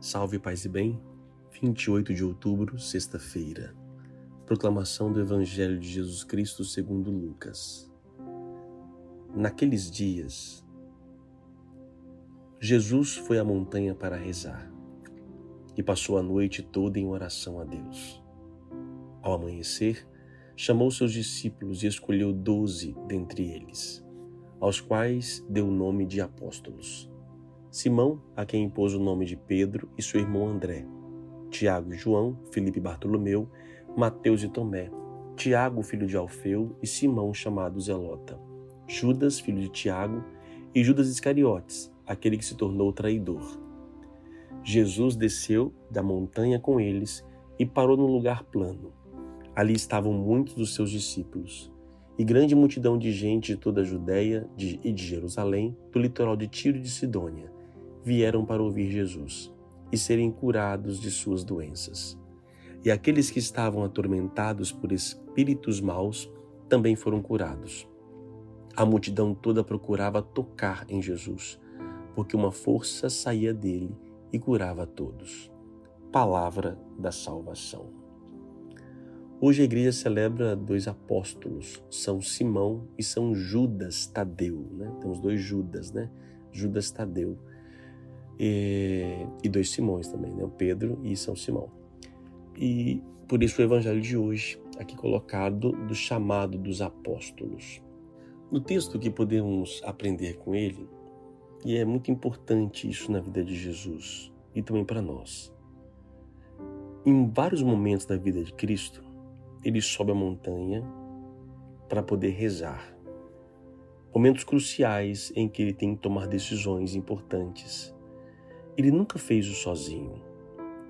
Salve paz e bem. 28 de outubro, sexta-feira. Proclamação do Evangelho de Jesus Cristo segundo Lucas. Naqueles dias, Jesus foi à montanha para rezar e passou a noite toda em oração a Deus. Ao amanhecer, chamou seus discípulos e escolheu doze dentre eles, aos quais deu o nome de apóstolos Simão, a quem impôs o nome de Pedro, e seu irmão André, Tiago e João, Felipe e Bartolomeu, Mateus e Tomé, Tiago, filho de Alfeu, e Simão, chamado Zelota, Judas, filho de Tiago, e Judas Iscariotes, aquele que se tornou traidor. Jesus desceu da montanha com eles e parou num lugar plano. Ali estavam muitos dos seus discípulos e grande multidão de gente de toda a Judéia e de Jerusalém, do litoral de Tiro e de Sidônia vieram para ouvir Jesus e serem curados de suas doenças. E aqueles que estavam atormentados por espíritos maus também foram curados. A multidão toda procurava tocar em Jesus, porque uma força saía dele e curava todos. Palavra da salvação. Hoje a igreja celebra dois apóstolos, São Simão e São Judas Tadeu. Né? Temos dois Judas, né? Judas Tadeu e, e dois Simões também, né? o Pedro e São Simão. E por isso o evangelho de hoje, aqui colocado, do chamado dos apóstolos. No texto que podemos aprender com ele, e é muito importante isso na vida de Jesus e também para nós. Em vários momentos da vida de Cristo, ele sobe a montanha para poder rezar. Momentos cruciais em que ele tem que tomar decisões importantes ele nunca fez o sozinho.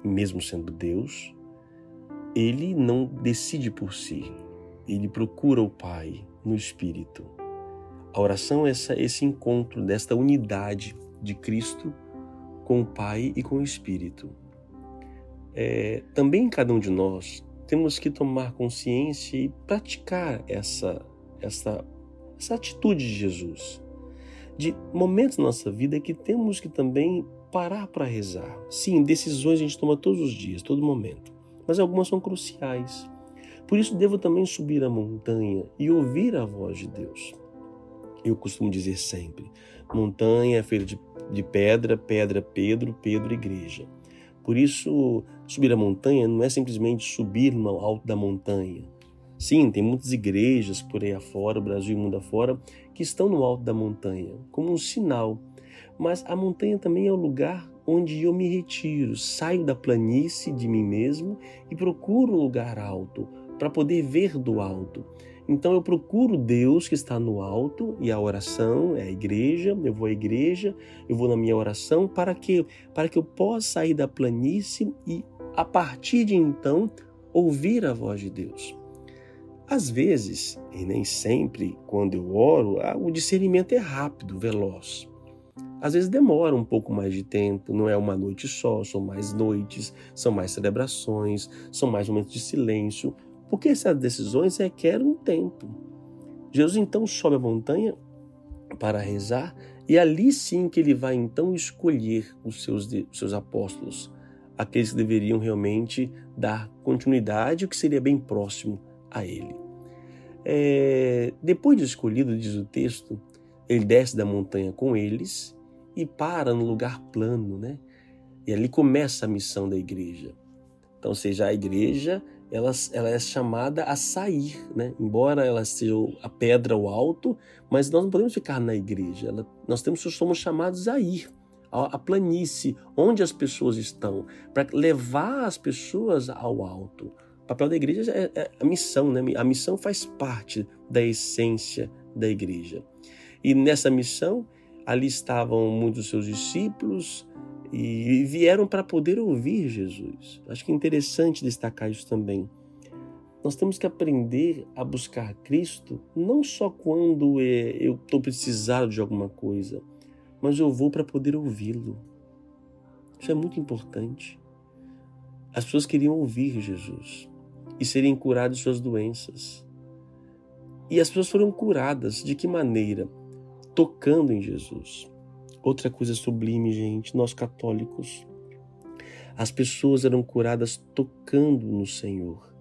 Mesmo sendo Deus, ele não decide por si. Ele procura o Pai no Espírito. A oração é essa, esse encontro desta unidade de Cristo com o Pai e com o Espírito. É, também cada um de nós temos que tomar consciência e praticar essa, essa, essa atitude de Jesus. De momentos na nossa vida que temos que também parar para rezar. Sim, decisões a gente toma todos os dias, todo momento, mas algumas são cruciais. Por isso devo também subir a montanha e ouvir a voz de Deus. Eu costumo dizer sempre: montanha é feita de, de pedra, pedra, Pedro, Pedro, igreja. Por isso, subir a montanha não é simplesmente subir no alto da montanha. Sim, tem muitas igrejas por aí afora, Brasil e mundo afora, que estão no alto da montanha, como um sinal mas a montanha também é o lugar onde eu me retiro, saio da planície de mim mesmo e procuro um lugar alto para poder ver do alto. Então eu procuro Deus que está no alto e a oração é a igreja, eu vou à igreja, eu vou na minha oração para que para que eu possa sair da planície e a partir de então ouvir a voz de Deus. Às vezes, e nem sempre, quando eu oro, o discernimento é rápido, veloz. Às vezes demora um pouco mais de tempo, não é uma noite só, são mais noites, são mais celebrações, são mais momentos de silêncio, porque essas decisões requerem um tempo. Jesus então sobe a montanha para rezar e ali sim que ele vai então escolher os seus, os seus apóstolos, aqueles que deveriam realmente dar continuidade, o que seria bem próximo a ele. É, depois de escolhido, diz o texto, ele desce da montanha com eles e para no lugar plano, né? E ali começa a missão da igreja. Então, seja, a igreja ela, ela é chamada a sair, né? Embora ela seja a pedra ao alto, mas nós não podemos ficar na igreja. Ela, nós temos, somos chamados a ir à planície, onde as pessoas estão, para levar as pessoas ao alto. O papel da igreja é, é a missão, né? A missão faz parte da essência da igreja. E nessa missão Ali estavam muitos seus discípulos e vieram para poder ouvir Jesus. Acho que é interessante destacar isso também. Nós temos que aprender a buscar Cristo não só quando é, eu estou precisado de alguma coisa, mas eu vou para poder ouvi-lo. Isso é muito importante. As pessoas queriam ouvir Jesus e serem curadas de suas doenças. E as pessoas foram curadas de que maneira? Tocando em Jesus. Outra coisa sublime, gente, nós católicos As pessoas eram curadas tocando no Senhor.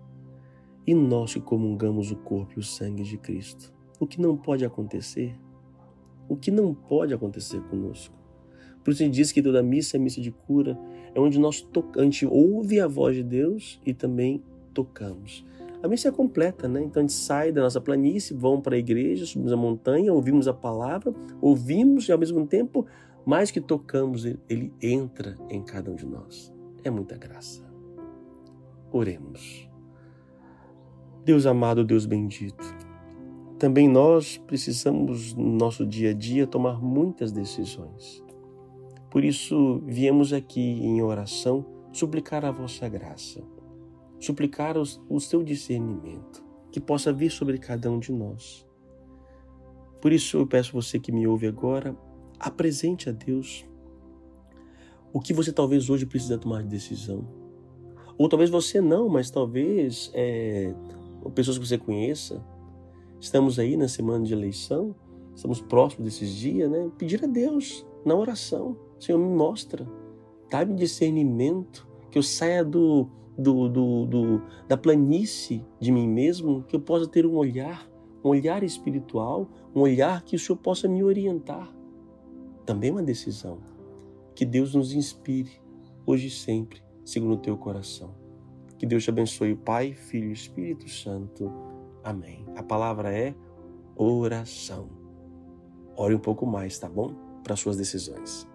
E nós que comungamos o corpo e o sangue de Cristo. O que não pode acontecer? O que não pode acontecer conosco? Por isso ele diz que toda missa é missa de cura, é onde nós a gente ouve a voz de Deus e também tocamos. A missa é completa, né? Então a gente sai da nossa planície, vamos para a igreja, subimos a montanha, ouvimos a palavra, ouvimos e ao mesmo tempo, mais que tocamos, ele entra em cada um de nós. É muita graça. Oremos. Deus amado, Deus bendito, também nós precisamos no nosso dia a dia tomar muitas decisões. Por isso, viemos aqui em oração suplicar a vossa graça, suplicar o seu discernimento, que possa vir sobre cada um de nós. Por isso, eu peço você que me ouve agora, apresente a Deus o que você talvez hoje precisa tomar de decisão. Ou talvez você não, mas talvez é, pessoas que você conheça. Estamos aí na semana de eleição, estamos próximos desses dias, né? Pedir a Deus na oração Senhor, me mostra, dá-me discernimento, que eu saia do, do, do, do, da planície de mim mesmo, que eu possa ter um olhar, um olhar espiritual, um olhar que o Senhor possa me orientar. Também uma decisão. Que Deus nos inspire, hoje e sempre, segundo o teu coração. Que Deus te abençoe, Pai, Filho e Espírito Santo. Amém. A palavra é oração. Ore um pouco mais, tá bom? Para suas decisões.